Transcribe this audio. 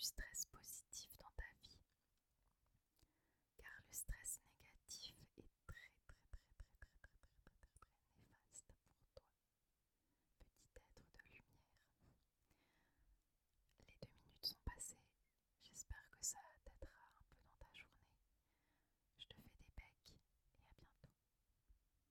du stress positif.